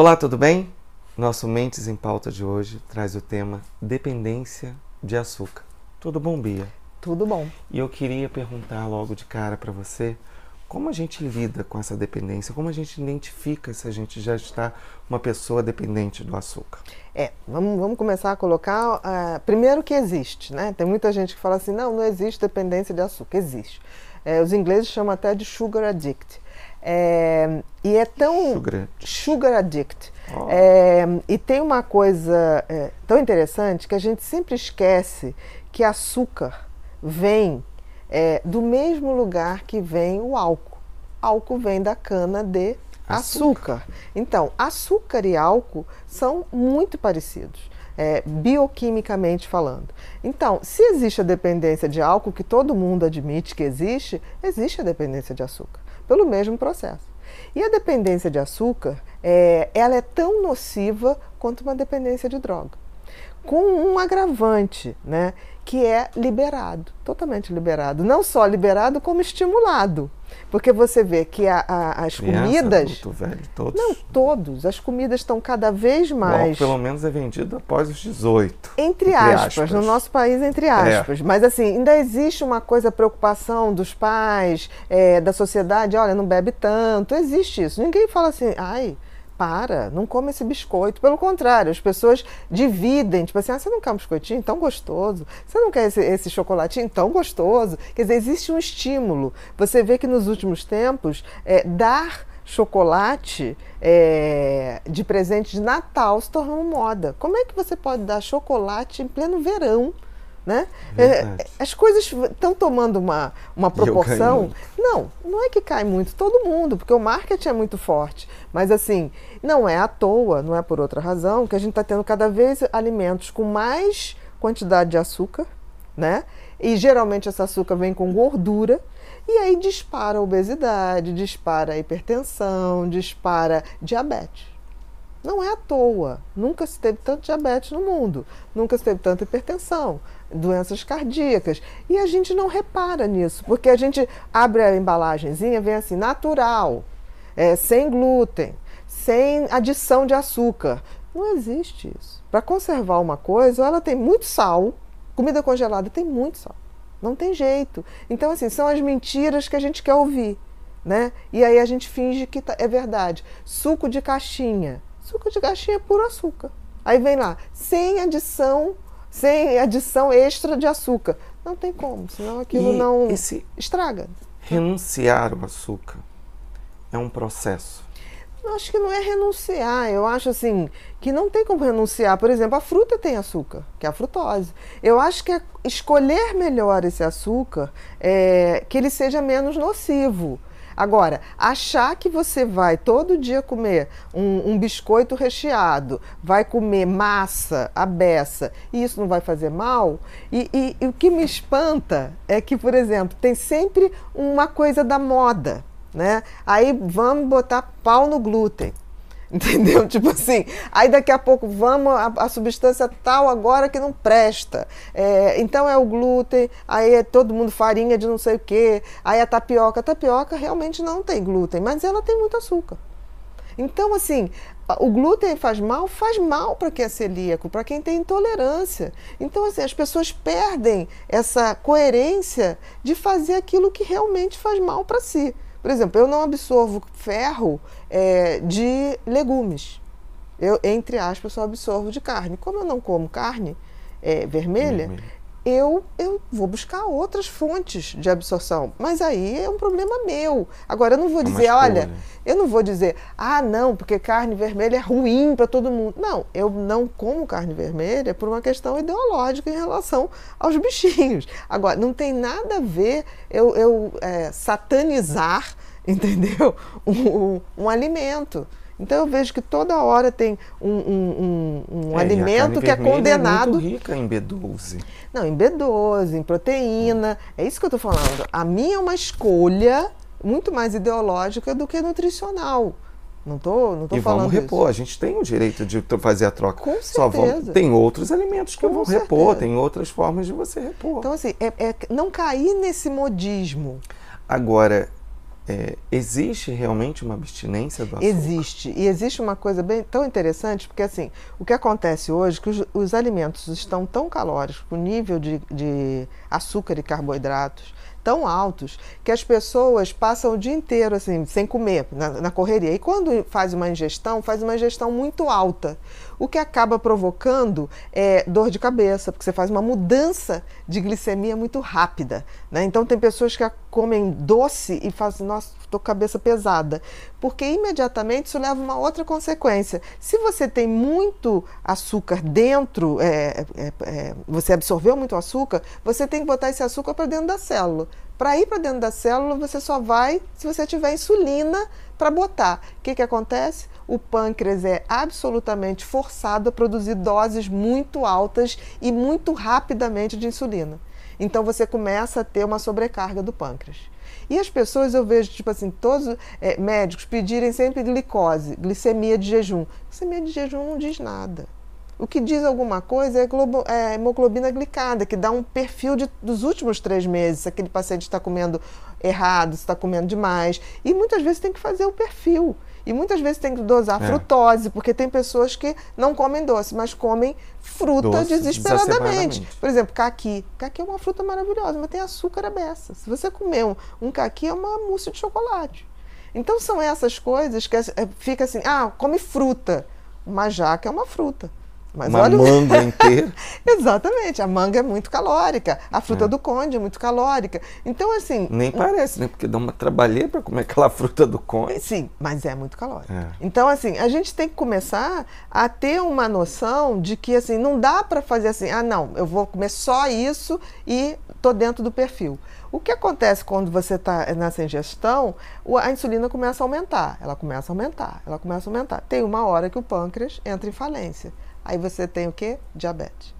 Olá, tudo bem? Nosso Mentes em Pauta de hoje traz o tema dependência de açúcar. Tudo bom, Bia? Tudo bom. E eu queria perguntar logo de cara para você como a gente lida com essa dependência, como a gente identifica se a gente já está uma pessoa dependente do açúcar. É, vamos, vamos começar a colocar. Uh, primeiro que existe, né? Tem muita gente que fala assim: não, não existe dependência de açúcar. Existe. É, os ingleses chamam até de sugar addict. É, e é tão. Sugar, sugar addict. Oh. É, e tem uma coisa é, tão interessante que a gente sempre esquece que açúcar vem é, do mesmo lugar que vem o álcool. Álcool vem da cana de açúcar. açúcar. Então, açúcar e álcool são muito parecidos. É, bioquimicamente falando. Então, se existe a dependência de álcool, que todo mundo admite que existe, existe a dependência de açúcar, pelo mesmo processo. E a dependência de açúcar, é, ela é tão nociva quanto uma dependência de droga com um agravante, né, que é liberado, totalmente liberado. Não só liberado, como estimulado. Porque você vê que a, a, as Criança, comidas. Adulto, velho, todos. Não, todos. As comidas estão cada vez mais. Bom, pelo menos é vendido após os 18. Entre, entre aspas, aspas, no nosso país, entre é. aspas. É. Mas assim, ainda existe uma coisa, preocupação dos pais, é, da sociedade, olha, não bebe tanto. Existe isso. Ninguém fala assim, ai para, não come esse biscoito. Pelo contrário, as pessoas dividem, tipo assim, ah, você não quer um biscoitinho tão gostoso? Você não quer esse, esse chocolatinho tão gostoso? Quer dizer, existe um estímulo. Você vê que nos últimos tempos, é, dar chocolate é, de presente de Natal se tornou moda. Como é que você pode dar chocolate em pleno verão? Né? É, as coisas estão tomando uma, uma proporção. Não, não é que cai muito, todo mundo, porque o marketing é muito forte. Mas assim, não é à toa, não é por outra razão, que a gente está tendo cada vez alimentos com mais quantidade de açúcar, né? E geralmente esse açúcar vem com gordura. E aí dispara a obesidade, dispara a hipertensão, dispara diabetes. Não é à toa. Nunca se teve tanto diabetes no mundo, nunca se teve tanta hipertensão, doenças cardíacas. E a gente não repara nisso, porque a gente abre a embalagenzinha, vem assim, natural, é, sem glúten, sem adição de açúcar. Não existe isso. Para conservar uma coisa, ela tem muito sal, comida congelada tem muito sal. Não tem jeito. Então, assim, são as mentiras que a gente quer ouvir. Né? E aí a gente finge que tá, é verdade. Suco de caixinha Suco de caixinha é puro açúcar. Aí vem lá, sem adição, sem adição extra de açúcar. Não tem como, senão aquilo e não esse estraga. Renunciar ao açúcar é um processo. Eu acho que não é renunciar, eu acho assim que não tem como renunciar. Por exemplo, a fruta tem açúcar, que é a frutose. Eu acho que é escolher melhor esse açúcar, é, que ele seja menos nocivo. Agora, achar que você vai todo dia comer um, um biscoito recheado, vai comer massa, a beça, e isso não vai fazer mal, e, e, e o que me espanta é que, por exemplo, tem sempre uma coisa da moda. Né? Aí vamos botar pau no glúten. Entendeu? Tipo assim, aí daqui a pouco vamos a, a substância tal agora que não presta. É, então é o glúten, aí é todo mundo farinha de não sei o quê, aí a tapioca. A tapioca realmente não tem glúten, mas ela tem muito açúcar. Então, assim, o glúten faz mal? Faz mal para quem é celíaco, para quem tem intolerância. Então, assim, as pessoas perdem essa coerência de fazer aquilo que realmente faz mal para si. Por exemplo, eu não absorvo ferro é, de legumes. Eu, entre aspas, só absorvo de carne. Como eu não como carne é, vermelha, Vermelho. Eu, eu vou buscar outras fontes de absorção. Mas aí é um problema meu. Agora, eu não vou é dizer, olha, eu não vou dizer, ah, não, porque carne vermelha é ruim para todo mundo. Não, eu não como carne vermelha por uma questão ideológica em relação aos bichinhos. Agora, não tem nada a ver eu, eu é, satanizar entendeu? Um, um, um, alimento. Então eu vejo que toda hora tem um, um, um é, alimento que é condenado. É muito rica em B12. Não, em B12, em proteína. É isso que eu estou falando. A minha é uma escolha muito mais ideológica do que nutricional. Não tô, não tô e falando vamos repor. Isso. A gente tem o direito de fazer a troca. Com certeza. Só tem outros alimentos que Com eu vou certeza. repor, tem outras formas de você repor. Então, assim, é, é não cair nesse modismo. Agora, é, existe realmente uma abstinência do açúcar? Existe. E existe uma coisa bem tão interessante, porque assim, o que acontece hoje é que os, os alimentos estão tão calóricos, com nível de, de açúcar e carboidratos tão altos, que as pessoas passam o dia inteiro assim, sem comer, na, na correria. E quando faz uma ingestão, faz uma ingestão muito alta o que acaba provocando é, dor de cabeça, porque você faz uma mudança de glicemia muito rápida. Né? Então, tem pessoas que comem doce e fazem, nossa, estou com cabeça pesada, porque imediatamente isso leva a uma outra consequência. Se você tem muito açúcar dentro, é, é, é você absorveu muito açúcar, você tem que botar esse açúcar para dentro da célula. Para ir para dentro da célula, você só vai se você tiver insulina para botar. O que, que acontece? o pâncreas é absolutamente forçado a produzir doses muito altas e muito rapidamente de insulina. Então você começa a ter uma sobrecarga do pâncreas. E as pessoas, eu vejo, tipo assim, todos é, médicos pedirem sempre glicose, glicemia de jejum. Glicemia de jejum não diz nada. O que diz alguma coisa é, globo, é hemoglobina glicada, que dá um perfil de, dos últimos três meses, se aquele paciente está comendo errado, se está comendo demais. E muitas vezes tem que fazer o perfil. E muitas vezes tem que dosar é. frutose, porque tem pessoas que não comem doce, mas comem fruta doce, desesperadamente. Por exemplo, caqui. Caqui é uma fruta maravilhosa, mas tem açúcar a beça. Se você comer um, um caqui, é uma mousse de chocolate. Então são essas coisas que é, fica assim, ah, come fruta. Uma jaca é uma fruta. Mas uma olha... manga inteira. Exatamente, a manga é muito calórica, a fruta é. do conde é muito calórica. Então, assim. Nem parece, né? Porque dá uma trabalheira para comer aquela fruta do conde. Sim, mas é muito calórica. É. Então, assim, a gente tem que começar a ter uma noção de que, assim, não dá para fazer assim, ah, não, eu vou comer só isso e tô dentro do perfil. O que acontece quando você está nessa ingestão? A insulina começa a aumentar, ela começa a aumentar, ela começa a aumentar. Tem uma hora que o pâncreas entra em falência. Aí você tem o quê? Diabetes.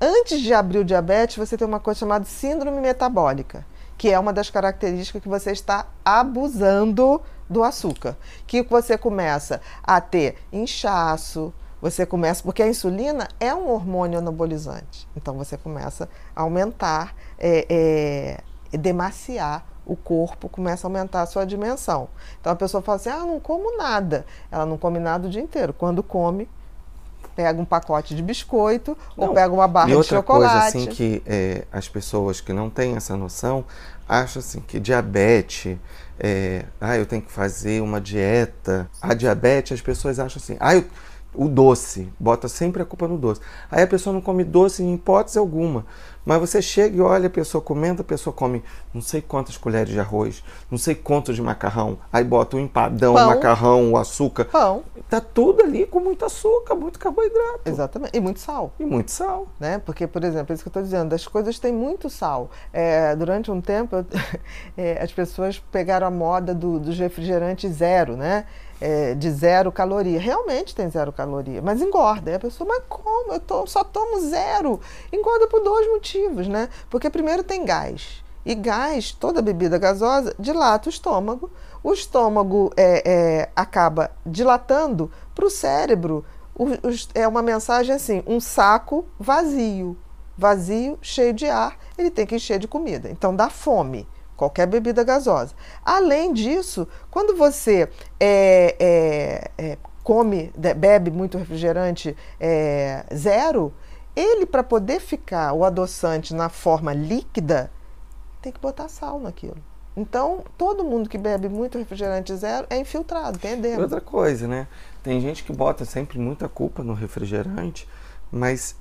Antes de abrir o diabetes, você tem uma coisa chamada síndrome metabólica, que é uma das características que você está abusando do açúcar. Que você começa a ter inchaço, você começa, porque a insulina é um hormônio anabolizante. Então você começa a aumentar, é, é, demaciar o corpo, começa a aumentar a sua dimensão. Então a pessoa fala assim: ah, não como nada. Ela não come nada o dia inteiro. Quando come, pega um pacote de biscoito não. ou pega uma barra e de chocolate. coisa assim que é, as pessoas que não têm essa noção acham assim que diabetes é, ah, eu tenho que fazer uma dieta. A diabetes, as pessoas acham assim, ah, eu, o doce, bota sempre a culpa no doce. Aí a pessoa não come doce em hipótese alguma. Mas você chega e olha a pessoa comendo, a pessoa come não sei quantas colheres de arroz, não sei quanto de macarrão, aí bota o um empadão, o macarrão, o açúcar. Pão. Tá tudo ali com muito açúcar, muito carboidrato. Exatamente. E muito sal. E muito sal. Né? Porque, por exemplo, é isso que eu estou dizendo, as coisas têm muito sal. É, durante um tempo, eu, é, as pessoas pegaram a moda do, dos refrigerantes zero, né? é, de zero caloria. Realmente tem zero caloria, mas engorda. E a pessoa, mas como? Eu tô, só tomo zero. Engorda por dois motivos, né? Porque primeiro tem gás. E gás, toda bebida gasosa, dilata o estômago. O estômago é, é, acaba dilatando para o cérebro. é uma mensagem assim: um saco vazio. Vazio, cheio de ar, ele tem que encher de comida. Então dá fome qualquer bebida gasosa. Além disso, quando você é, é, é, come, bebe muito refrigerante é, zero, ele, para poder ficar o adoçante na forma líquida, tem que botar sal naquilo. Então, todo mundo que bebe muito refrigerante zero é infiltrado, tem edema. Outra coisa, né? Tem gente que bota sempre muita culpa no refrigerante, mas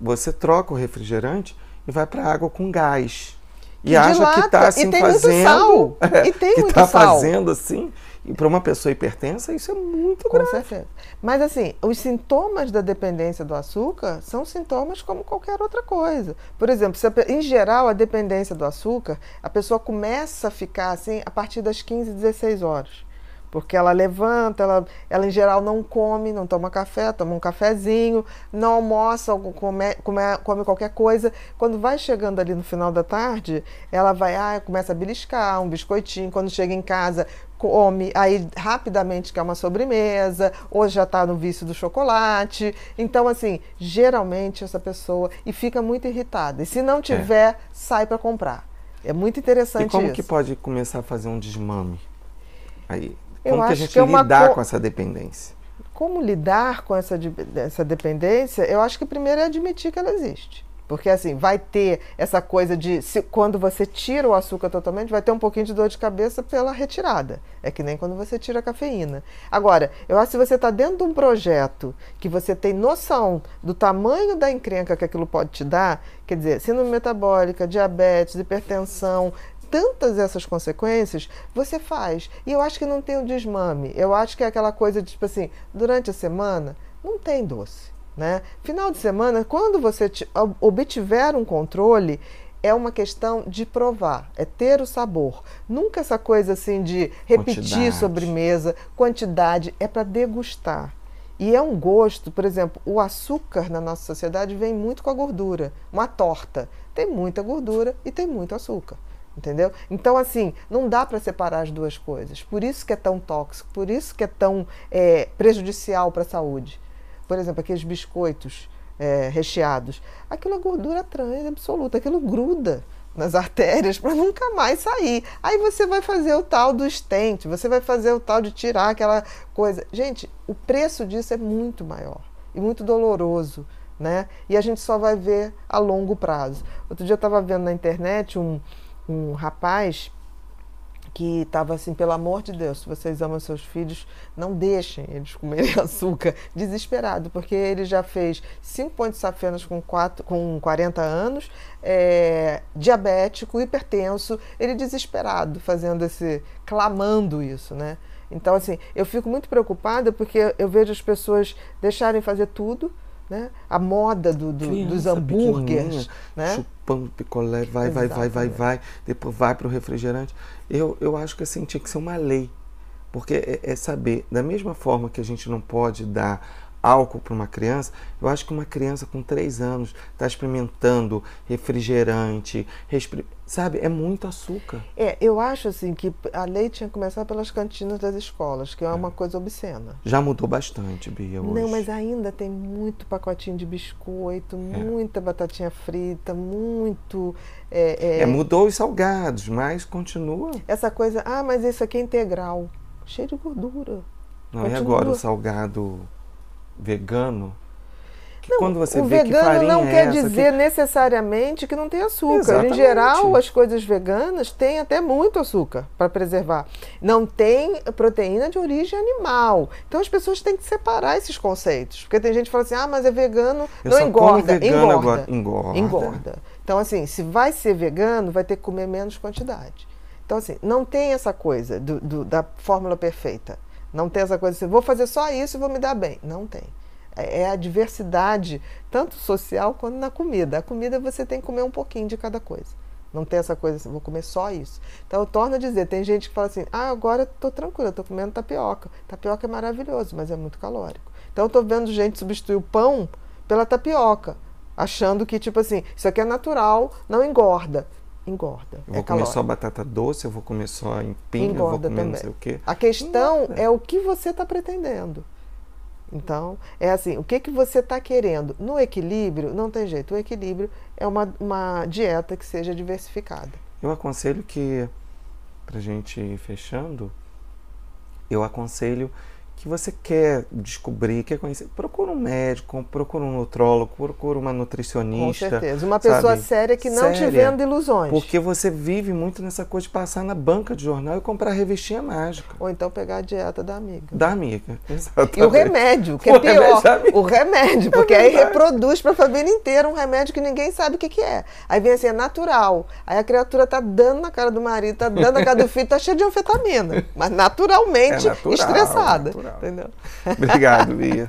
você troca o refrigerante e vai para água com gás e acha dilata, que está assim fazendo, é, e tem que está fazendo assim. E para uma pessoa hipertensa isso é muito Com grave. certeza. Mas assim, os sintomas da dependência do açúcar são sintomas como qualquer outra coisa. Por exemplo, a, em geral a dependência do açúcar, a pessoa começa a ficar assim a partir das 15, 16 horas. Porque ela levanta, ela, ela em geral não come, não toma café, toma um cafezinho, não almoça, come, come, come qualquer coisa. Quando vai chegando ali no final da tarde, ela vai, ah, começa a beliscar um biscoitinho. Quando chega em casa, come, aí rapidamente quer uma sobremesa, ou já está no vício do chocolate. Então, assim, geralmente essa pessoa e fica muito irritada. E se não é. tiver, é. sai para comprar. É muito interessante E como isso. que pode começar a fazer um desmame? Aí, Eu como que a acho gente que é uma lidar co- com essa dependência? Como lidar com essa, de- essa dependência? Eu acho que primeiro é admitir que ela existe. Porque assim, vai ter essa coisa de se, quando você tira o açúcar totalmente, vai ter um pouquinho de dor de cabeça pela retirada. É que nem quando você tira a cafeína. Agora, eu acho que se você está dentro de um projeto que você tem noção do tamanho da encrenca que aquilo pode te dar, quer dizer, síndrome metabólica, diabetes, hipertensão, tantas essas consequências, você faz. E eu acho que não tem o desmame. Eu acho que é aquela coisa de, tipo assim, durante a semana, não tem doce. Né? Final de semana, quando você ti- ob- obtiver um controle, é uma questão de provar, é ter o sabor. Nunca essa coisa assim de repetir Quantidade. sobremesa, quantidade, é para degustar. E é um gosto, por exemplo, o açúcar na nossa sociedade vem muito com a gordura. Uma torta tem muita gordura e tem muito açúcar. Entendeu? Então, assim, não dá para separar as duas coisas. Por isso que é tão tóxico, por isso que é tão é, prejudicial para a saúde. Por exemplo, aqueles biscoitos é, recheados. Aquilo é gordura trans absoluta, aquilo gruda nas artérias para nunca mais sair. Aí você vai fazer o tal do stent, você vai fazer o tal de tirar aquela coisa. Gente, o preço disso é muito maior e muito doloroso. Né? E a gente só vai ver a longo prazo. Outro dia eu estava vendo na internet um, um rapaz que estava assim, pelo amor de Deus, se vocês amam seus filhos, não deixem eles comerem açúcar, desesperado, porque ele já fez cinco pontos safenas com, quatro, com 40 anos, é, diabético, hipertenso, ele desesperado fazendo esse, clamando isso, né? Então, assim, eu fico muito preocupada porque eu vejo as pessoas deixarem fazer tudo, né? A moda do, do, dos hambúrgueres, pequenininha, né? Chupando picolé, vai, vai, vai, vai, vai, depois vai para o refrigerante. Eu, eu acho que assim, tinha que ser uma lei. Porque é, é saber, da mesma forma que a gente não pode dar álcool para uma criança, eu acho que uma criança com 3 anos está experimentando refrigerante, respri- sabe? É muito açúcar. É, eu acho assim que a lei tinha que começar pelas cantinas das escolas, que é uma coisa obscena. Já mudou bastante, Bia, hoje. Não, mas ainda tem muito pacotinho de biscoito, muita batatinha frita, muito. é, é, É, mudou os salgados, mas continua. essa coisa, ah, mas isso aqui é integral. Cheio de gordura. Não, e Continua. agora o salgado vegano? Que Não, quando você o vê que vegano farinha não é quer essa, que- dizer necessariamente que não tem açúcar. Exatamente. Em geral, as coisas veganas têm até muito açúcar para preservar. Não tem proteína de origem animal. Então as pessoas têm que separar esses conceitos. Porque tem gente que fala assim: ah, mas é vegano, Eu não engorda. vegano engorda. Engorda. Engorda. Então, assim, se vai ser vegano, vai ter que comer menos quantidade. Então, assim, não tem essa coisa do- do- da fórmula perfeita. Não tem essa coisa assim, vou fazer só isso e vou me dar bem. Não tem. É é a diversidade, tanto social quanto na comida. A comida você tem que comer um pouquinho de cada coisa. Não tem essa coisa assim, vou comer só isso. Então, eu torno a dizer, tem gente que fala assim, ah, agora estou tranquila, estou comendo tapioca. Tapioca é maravilhoso, mas é muito calórico. Então, eu estou vendo gente substituir o pão pela tapioca, achando que, tipo assim, isso aqui é natural, não engorda. Engorda. Eu é vou comer calórico. só batata doce, eu vou comer só empim, eu vou Engorda comer não também. sei o quê. A questão Engorda. é o que você está pretendendo. Então, é assim, o que, que você está querendo? No equilíbrio, não tem jeito. O equilíbrio é uma, uma dieta que seja diversificada. Eu aconselho que, pra gente ir fechando, eu aconselho que você quer descobrir, quer conhecer, procura um médico, procura um nutrólogo, procura uma Com nutricionista. certeza. Uma pessoa sabe? séria que não te Séria. venda ilusões. Porque você vive muito nessa coisa de passar na banca de jornal e comprar revistinha mágica. Ou então pegar a dieta da amiga. Da amiga. Exatamente. E o remédio, que O é pior. remédio. O remédio, porque aí verdade. reproduz para a família inteira um remédio que ninguém sabe o que, que é. Aí vem assim, é natural. Aí a criatura tá dando na cara do marido, tá dando na cara do filho, tá cheia de anfetamina. Mas naturalmente É natural, estressada. natural. Entendeu? Obrigado, Bia.